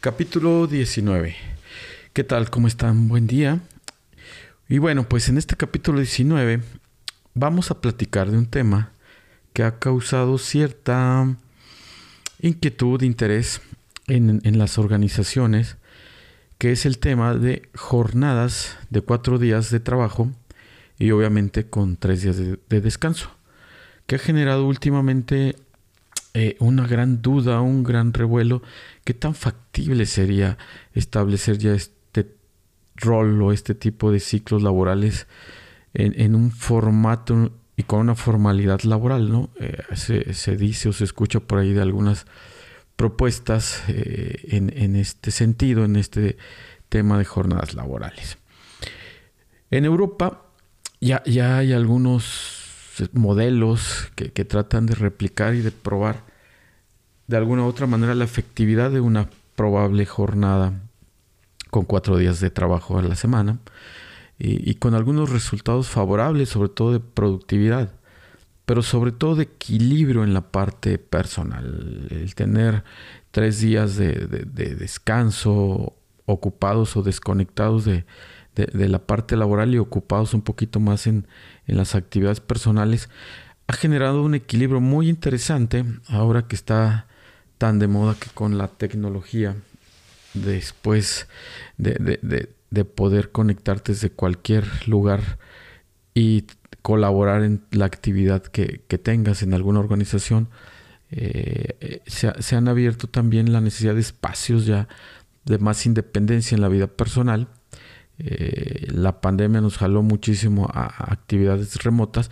Capítulo 19. ¿Qué tal? ¿Cómo están? Buen día. Y bueno, pues en este capítulo 19 vamos a platicar de un tema que ha causado cierta inquietud, interés en, las organizaciones, que es el tema de jornadas de cuatro días de trabajo y obviamente con tres días de descanso, que ha generado últimamente eh, una gran duda, un gran revuelo. ¿Qué tan factible sería establecer ya este rol o este tipo de ciclos laborales en, un formato y con una formalidad laboral? ¿no? Eh, se, dice o se escucha por ahí de algunas propuestas eh, en, este sentido, en este tema de jornadas laborales. En Europa ya, ya hay algunos modelos que, que, tratan de replicar y de probar de alguna u otra manera la efectividad de una probable jornada con cuatro días de trabajo a la semana y, con algunos resultados favorables, sobre todo de productividad, pero sobre todo de equilibrio en la parte personal. El tener tres días de, descanso ocupados o desconectados de, la parte laboral y ocupados un poquito más en, en las actividades personales, ha generado un equilibrio muy interesante ahora que está tan de moda que con la tecnología, después de, poder conectarte desde cualquier lugar y colaborar en la actividad que, tengas en alguna organización, eh, se, han abierto también la necesidad de espacios ya de más independencia en la vida personal. Eh, la pandemia nos jaló muchísimo a actividades remotas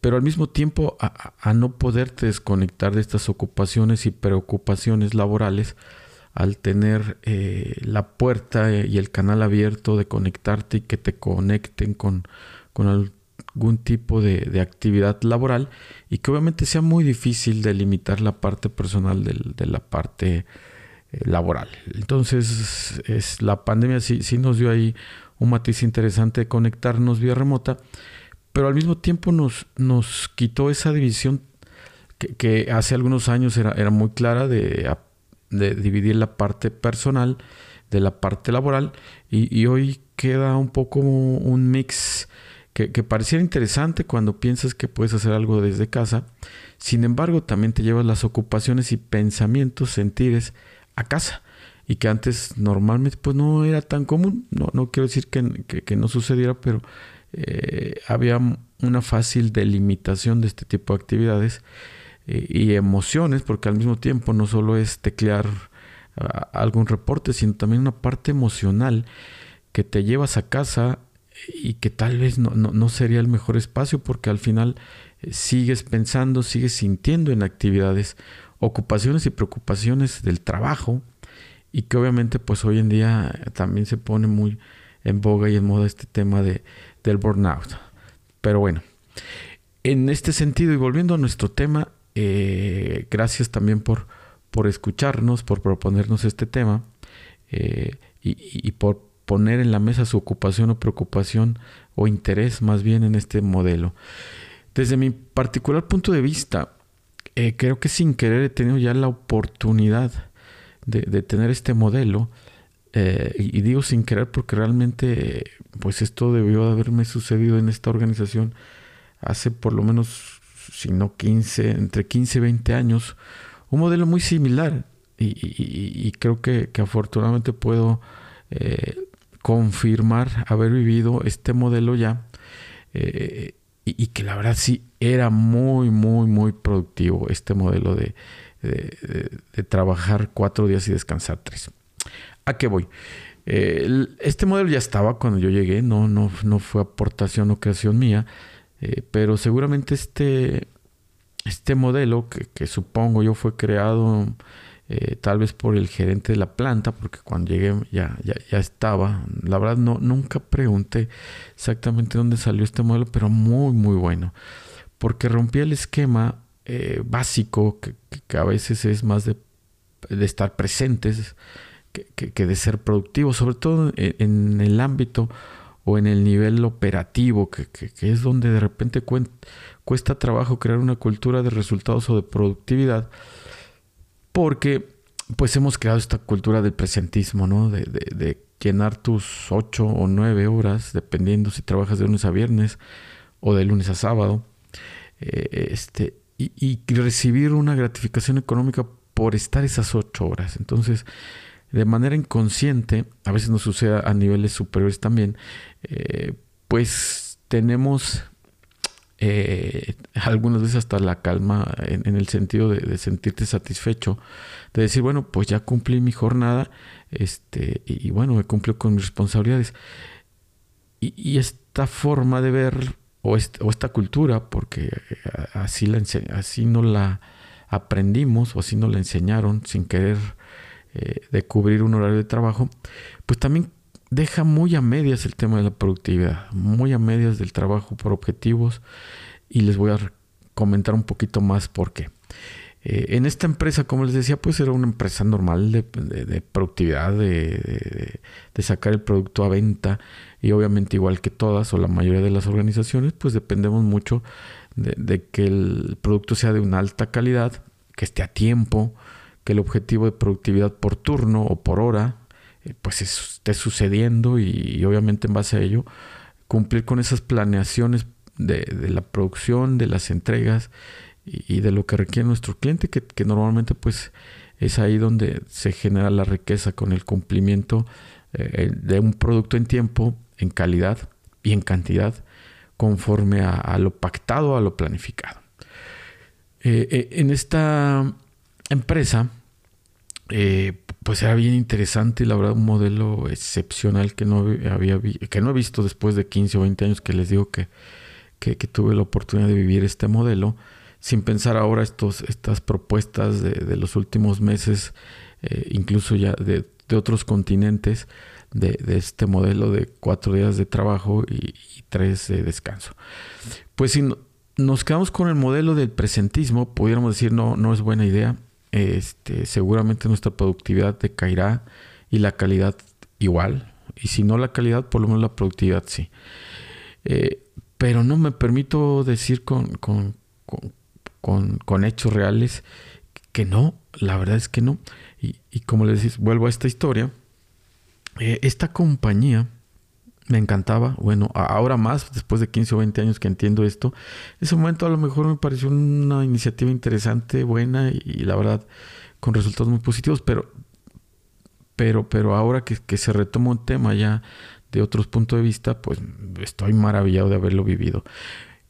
pero al mismo tiempo a, no poderte desconectar de estas ocupaciones y preocupaciones laborales al tener eh, la puerta y el canal abierto de conectarte y que te conecten con, algún tipo de, actividad laboral y que obviamente sea muy difícil delimitar la parte personal de la parte laboral. Entonces es, la pandemia sí, sí nos dio ahí un matiz interesante de conectarnos vía remota pero al mismo tiempo nos, nos quitó esa división que, hace algunos años era, era muy clara de, dividir la parte personal de la parte laboral y, hoy queda un poco un mix que, que, pareciera interesante cuando piensas que puedes hacer algo desde casa. Sin embargo, también te llevas las ocupaciones y pensamientos, sentires casa. Y que antes normalmente pues no era tan común. No, no quiero decir que, que no sucediera, pero eh, había una fácil delimitación de este tipo de actividades eh, y emociones, porque al mismo tiempo no solo es teclear algún reporte, sino también una parte emocional que te llevas a casa y que tal vez no, sería el mejor espacio porque al final eh, sigues pensando, sigues sintiendo en actividades, ocupaciones y preocupaciones del trabajo y que obviamente pues hoy en día también se pone muy en boga y en moda este tema de del burnout. Pero bueno, en este sentido y volviendo a nuestro tema, eh, gracias también por, por escucharnos, por proponernos este tema eh, y, por poner en la mesa su ocupación o preocupación o interés más bien en este modelo. Desde mi particular punto de vista, eh, creo que sin querer he tenido ya la oportunidad de, tener este modelo eh, y, digo sin querer porque realmente, pues esto debió de haberme sucedido en esta organización hace por lo menos, si no 15, entre 15 y 20 años, un modelo muy similar. Y, creo que, afortunadamente puedo eh, confirmar haber vivido este modelo ya. Y, que la verdad sí era muy, muy, muy productivo este modelo de, de trabajar cuatro días y descansar tres. ¿A qué voy? Eh, este modelo ya estaba cuando yo llegué, no, no, no fue aportación o creación mía, eh, pero seguramente este, este modelo que, supongo yo fue creado eh, tal vez por el gerente de la planta, porque cuando llegué ya, ya, estaba. La verdad no, nunca pregunté exactamente dónde salió este modelo, pero muy, muy bueno, porque rompía el esquema básico que, que, a veces es más de, de estar presentes que, de ser productivo, sobre todo en, el ámbito o en el nivel operativo, que, es donde de repente cuesta trabajo crear una cultura de resultados o de productividad, porque pues hemos creado esta cultura del presentismo, ¿no? De, llenar tus ocho o nueve horas, dependiendo si trabajas de lunes a viernes o de lunes a sábado, eh, este, y, y, recibir una gratificación económica por estar esas ocho horas. Entonces, de manera inconsciente, a veces nos sucede a niveles superiores también, eh, pues tenemos eh, algunas veces hasta la calma en, el sentido de, sentirte satisfecho, de decir, bueno, pues ya cumplí mi jornada, este, y, bueno, me cumplió con mis responsabilidades. Y, esta forma de ver, o, esta cultura, porque eh, así, la así no la aprendimos, o así nos la enseñaron sin querer eh, cubrir un horario de trabajo, pues también deja muy a medias el tema de la productividad, muy a medias del trabajo por objetivos y les voy a comentar un poquito más por qué. Eh, en esta empresa, como les decía, pues era una empresa normal de, productividad, de, sacar el producto a venta y obviamente igual que todas o la mayoría de las organizaciones, pues dependemos mucho de, que el producto sea de una alta calidad, que esté a tiempo, que el objetivo de productividad por turno o por hora pues esté sucediendo y, obviamente en base a ello cumplir con esas planeaciones de, la producción, de las entregas y, de lo que requiere nuestro cliente, que, normalmente pues es ahí donde se genera la riqueza con el cumplimiento eh, de un producto en tiempo, en calidad y en cantidad, conforme a, lo pactado, a lo planificado. Eh, en esta empresa, pues era bien interesante y la verdad un modelo excepcional que no había que no he visto después de 15 o 20 años que les digo que, que, tuve la oportunidad de vivir este modelo. Sin pensar ahora estos, estas propuestas de, los últimos meses eh, incluso ya de, otros continentes de, este modelo de cuatro días de trabajo y, tres de descanso. Pues si nos quedamos con el modelo del presentismo pudiéramos decir no, no es buena idea este, seguramente nuestra productividad decaerá y la calidad igual. Y si no la calidad, por lo menos la productividad sí. Eh, pero no me permito decir con, con, con, hechos reales que no, la verdad es que no. Y, y como les decís, vuelvo a esta historia. Eh, esta compañía me encantaba. Bueno, ahora más, después de 15 o 20 años que entiendo esto, en ese momento a lo mejor me pareció una iniciativa interesante, buena y, la verdad con resultados muy positivos, pero, pero, pero ahora que, se retoma un tema ya de otros puntos de vista, pues estoy maravillado de haberlo vivido.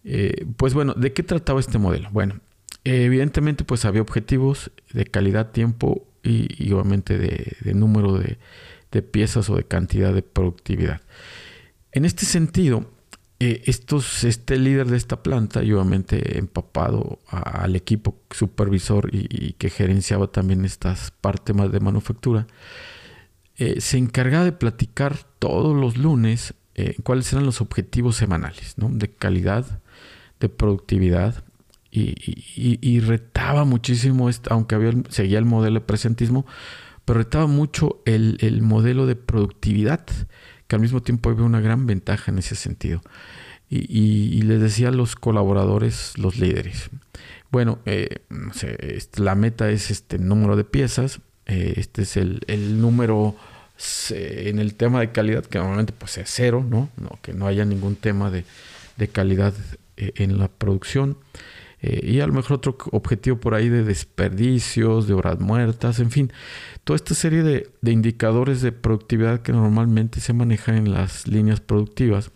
Eh, pues bueno, ¿de qué trataba este modelo? Bueno, evidentemente pues había objetivos de calidad, tiempo y, obviamente de, de número de, de piezas o de cantidad de productividad. En este sentido, eh, este líder de esta planta, y obviamente empapado al equipo supervisor y, que gerenciaba también estas partes más de manufactura, eh, se encargaba de platicar todos los lunes eh, cuáles eran los objetivos semanales, ¿no? de calidad, de productividad, y, retaba muchísimo, aunque había, seguía el modelo de presentismo, pero retaba mucho el, el modelo de productividad que al mismo tiempo había una gran ventaja en ese sentido. Y, les decía a los colaboradores, los líderes, bueno, eh, este, la meta es este número de piezas, eh, este es el, número en el tema de calidad, que normalmente pues es cero, ¿no? no que no haya ningún tema de, de calidad eh, en la producción. Eh, y a lo mejor otro objetivo por ahí de desperdicios, de horas muertas, en fin, toda esta serie de, indicadores de productividad que normalmente se manejan en las líneas productivas.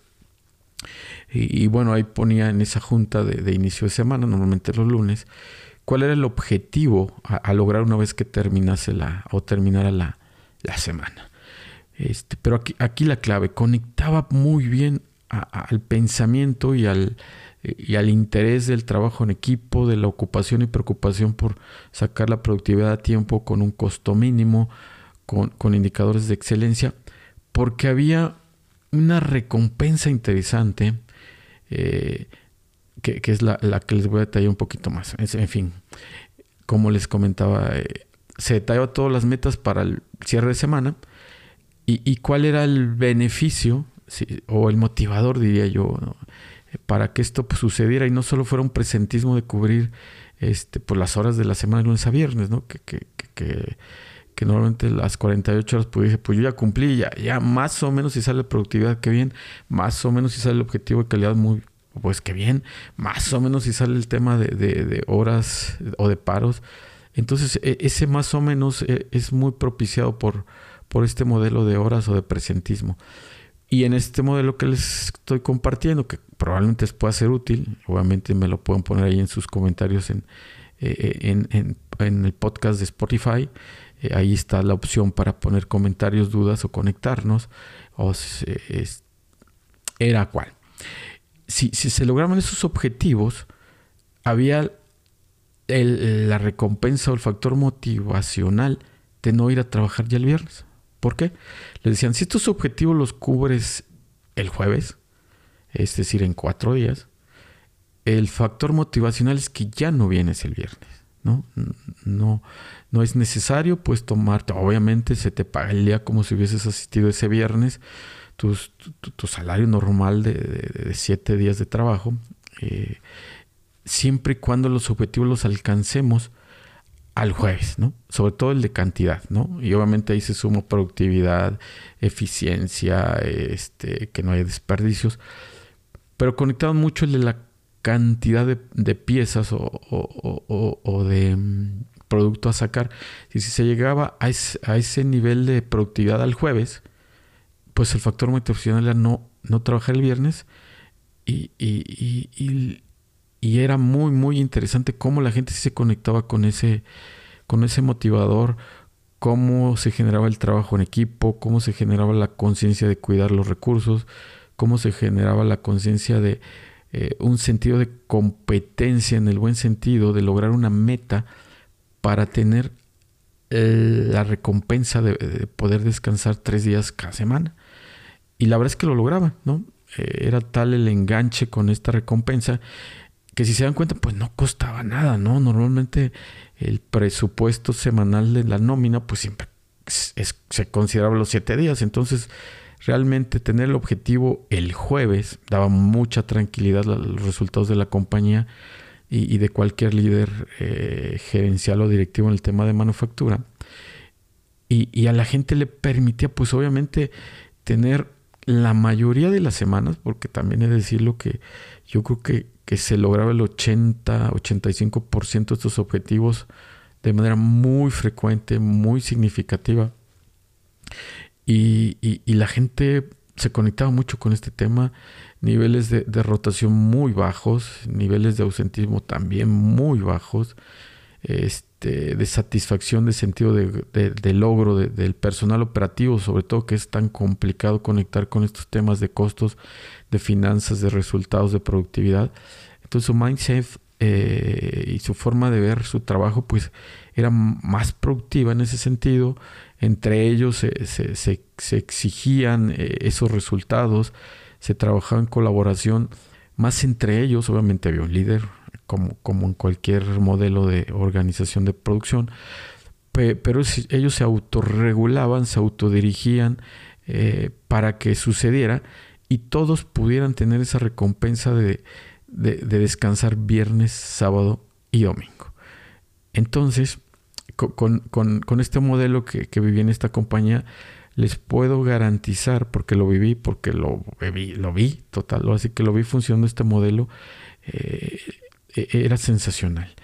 Y, bueno, ahí ponía en esa junta de, inicio de semana, normalmente los lunes, cuál era el objetivo a, lograr una vez que terminase la o terminara la, semana. Este, pero aquí, aquí la clave, conectaba muy bien al pensamiento y al, y al interés del trabajo en equipo, de la ocupación y preocupación por sacar la productividad a tiempo con un costo mínimo, con, indicadores de excelencia, porque había una recompensa interesante, eh, que, es la, que les voy a detallar un poquito más. En fin, como les comentaba, eh, se detallaba todas las metas para el cierre de semana y, cuál era el beneficio o el motivador, diría yo, para que esto pues, sucediera y no solo fuera un presentismo de cubrir este, pues, las horas de la semana de lunes a viernes, ¿no? que, que, que normalmente las 48 horas, pues dije, pues yo ya cumplí, ya, ya más o menos si sale productividad, qué bien, más o menos si sale el objetivo de calidad, muy, pues qué bien, más o menos si sale el tema de, de, horas o de paros. Entonces, e, ese más o menos e, es muy propiciado por, por este modelo de horas o de presentismo. Y en este modelo que les estoy compartiendo, que probablemente les pueda ser útil, obviamente me lo pueden poner ahí en sus comentarios en, eh, en, en, el podcast de Spotify. Eh, ahí está la opción para poner comentarios, dudas o conectarnos. O era cual. Si, si, se lograban esos objetivos, había la recompensa o el factor motivacional de no ir a trabajar ya el viernes. ¿Por qué? Le decían, si estos objetivos los cubres el jueves, es decir, en cuatro días, el factor motivacional es que ya no vienes el viernes, ¿no? No, no es necesario pues tomarte, obviamente se te paga el día como si hubieses asistido ese viernes, tu, salario normal de, siete días de trabajo, eh, siempre y cuando los objetivos los alcancemos al jueves, ¿no? Sobre todo el de cantidad, ¿no? Y obviamente ahí se suma productividad, eficiencia, este, que no haya desperdicios. Pero conectado mucho el de la cantidad de, piezas o, de mm, producto a sacar. Y si se llegaba a ese, nivel de productividad al jueves, pues el factor motivacional era no, no trabajar el viernes y, y y era muy, muy interesante cómo la gente se conectaba con ese, con ese motivador, cómo se generaba el trabajo en equipo, cómo se generaba la conciencia de cuidar los recursos, cómo se generaba la conciencia de eh, un sentido de competencia en el buen sentido, de lograr una meta para tener eh, la recompensa de, poder descansar tres días cada semana. Y la verdad es que lo lograba, ¿no? Eh, era tal el enganche con esta recompensa que si se dan cuenta, pues no costaba nada, ¿no? Normalmente el presupuesto semanal de la nómina, pues siempre se consideraba los siete días. Entonces, realmente tener el objetivo el jueves daba mucha tranquilidad a los resultados de la compañía y, de cualquier líder eh, gerencial o directivo en el tema de manufactura. Y, y a la gente le permitía, pues obviamente, tener la mayoría de las semanas, porque también he de decirlo que yo creo que que se lograba el 80-85% de estos objetivos de manera muy frecuente, muy significativa. Y, la gente se conectaba mucho con este tema, niveles de, rotación muy bajos, niveles de ausentismo también muy bajos, este, de satisfacción, de sentido de, logro del personal operativo, sobre todo que es tan complicado conectar con estos temas de costos de finanzas, de resultados, de productividad. Entonces su mindset eh, y su forma de ver su trabajo pues era más productiva en ese sentido. Entre ellos se, exigían eh, esos resultados, se trabajaba en colaboración, más entre ellos obviamente había un líder, como, como en cualquier modelo de organización de producción, pero ellos se autorregulaban, se autodirigían eh, para que sucediera y todos pudieran tener esa recompensa de, descansar viernes, sábado y domingo. Entonces, con, este modelo que, viví en esta compañía, les puedo garantizar, porque lo viví, porque lo lo vi total, así que lo vi funcionando este modelo, eh, era sensacional.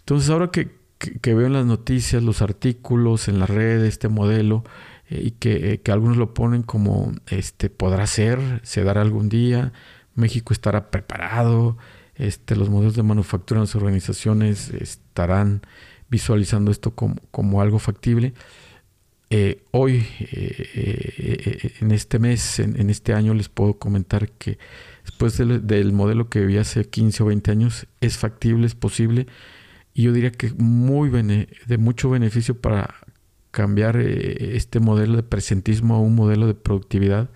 Entonces, ahora que, que, veo en las noticias, los artículos en la red de este modelo, eh, y eh, que, algunos lo ponen como este podrá ser, se dará algún día, México estará preparado, este, los modelos de manufactura en las organizaciones estarán visualizando esto como, algo factible. Eh, hoy, en este mes, en, este año, les puedo comentar que después del, modelo que vi hace 15 o 20 años, es factible, es posible, y yo diría que muy de mucho beneficio para cambiar eh, este modelo de presentismo a un modelo de productividad,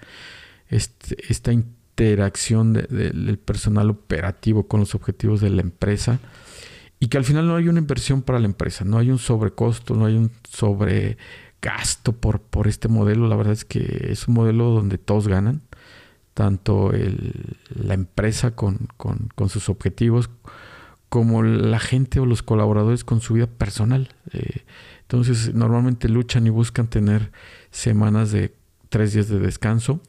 este, esta interacción del personal operativo con los objetivos de la empresa y que al final no hay una inversión para la empresa, no hay un sobrecosto, no hay un sobregasto por, por este modelo. La verdad es que es un modelo donde todos ganan, tanto la empresa con, con sus objetivos como la gente o los colaboradores con su vida personal. Eh, entonces normalmente luchan y buscan tener semanas de tres días de descanso.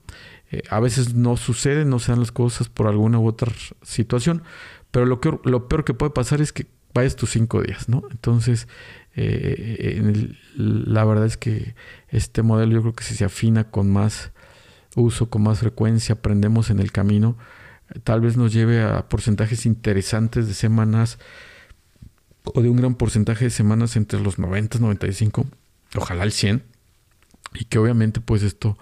Eh, a veces no sucede, no se dan las cosas por alguna u otra situación, pero lo peor que puede pasar es que vayas tus cinco días, ¿no? Entonces, eh, la verdad es que este modelo yo creo que si se afina con más uso, con más frecuencia, aprendemos en el camino, tal vez nos lleve a porcentajes interesantes de semanas o de un gran porcentaje de semanas entre los 90, 95, ojalá el 100, y que obviamente pues esto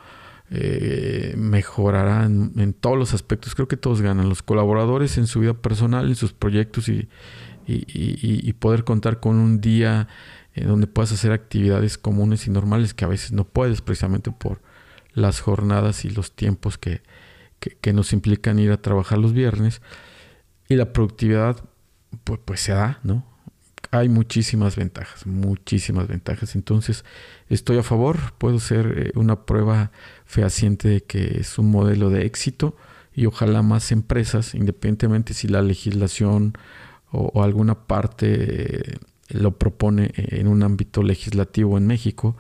eh, mejorará en, todos los aspectos. Creo que todos ganan, los colaboradores en su vida personal, en sus proyectos y, y, poder contar con un día en donde puedas hacer actividades comunes y normales que a veces no puedes precisamente por las jornadas y los tiempos que, que, nos implican ir a trabajar los viernes. Y la productividad, pues, pues se da, ¿no? Hay muchísimas ventajas, muchísimas ventajas. Entonces, estoy a favor, puedo ser eh, una prueba fehaciente de que es un modelo de éxito y ojalá más empresas, independientemente si la legislación o, alguna parte eh, lo propone en un ámbito legislativo en México,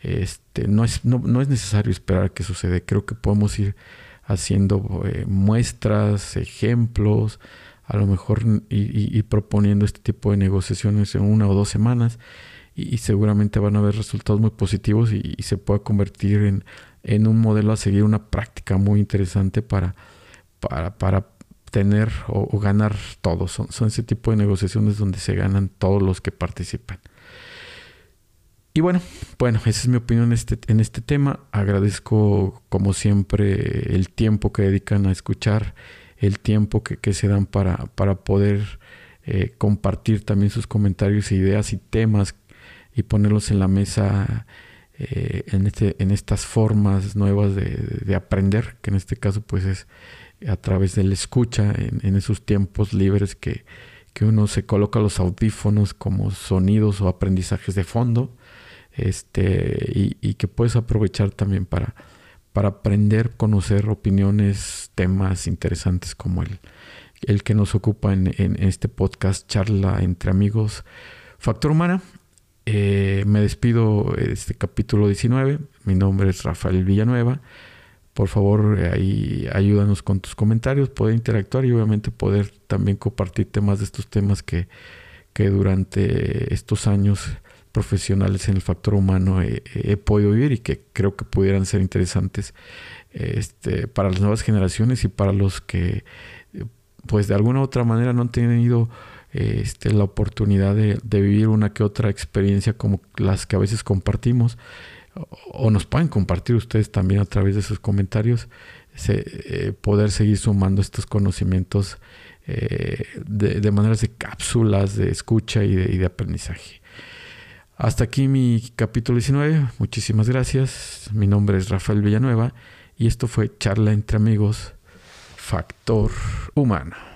este, no, es, no, no es necesario esperar que suceda. Creo que podemos ir haciendo eh, muestras, ejemplos, a lo mejor y, proponiendo este tipo de negociaciones en una o dos semanas y, seguramente van a haber resultados muy positivos y, se puede convertir en, en, un modelo a seguir, una práctica muy interesante para, para, para tener o, ganar todos. Son, son ese tipo de negociaciones donde se ganan todos los que participan. Y bueno, bueno, esa es mi opinión en este, en este tema. Agradezco como siempre el tiempo que dedican a escuchar, el tiempo que, se dan para, para poder eh, compartir también sus comentarios e ideas y temas y ponerlos en la mesa eh, en, este, en estas formas nuevas de, aprender, que en este caso pues es a través de la escucha, en, en esos tiempos libres que, que uno se coloca los audífonos como sonidos o aprendizajes de fondo este, y, que puedes aprovechar también para, para aprender, conocer opiniones, temas interesantes como el, el que nos ocupa en, este podcast, charla entre amigos, Factor Humana. Eh, me despido de este capítulo 19. Mi nombre es Rafael Villanueva. Por favor, ayúdanos con tus comentarios, poder interactuar y obviamente poder también compartir temas de estos temas que, que durante estos años profesionales en el factor humano he, podido vivir y que creo que pudieran ser interesantes este, para las nuevas generaciones y para los que pues de alguna u otra manera no han tenido este, la oportunidad de, vivir una que otra experiencia como las que a veces compartimos o, nos pueden compartir ustedes también a través de sus comentarios eh, poder seguir sumando estos conocimientos eh, de, maneras de cápsulas de escucha y de aprendizaje. Hasta aquí mi capítulo 19. Muchísimas gracias. Mi nombre es Rafael Villanueva y esto fue Charla entre amigos, Factor Humano.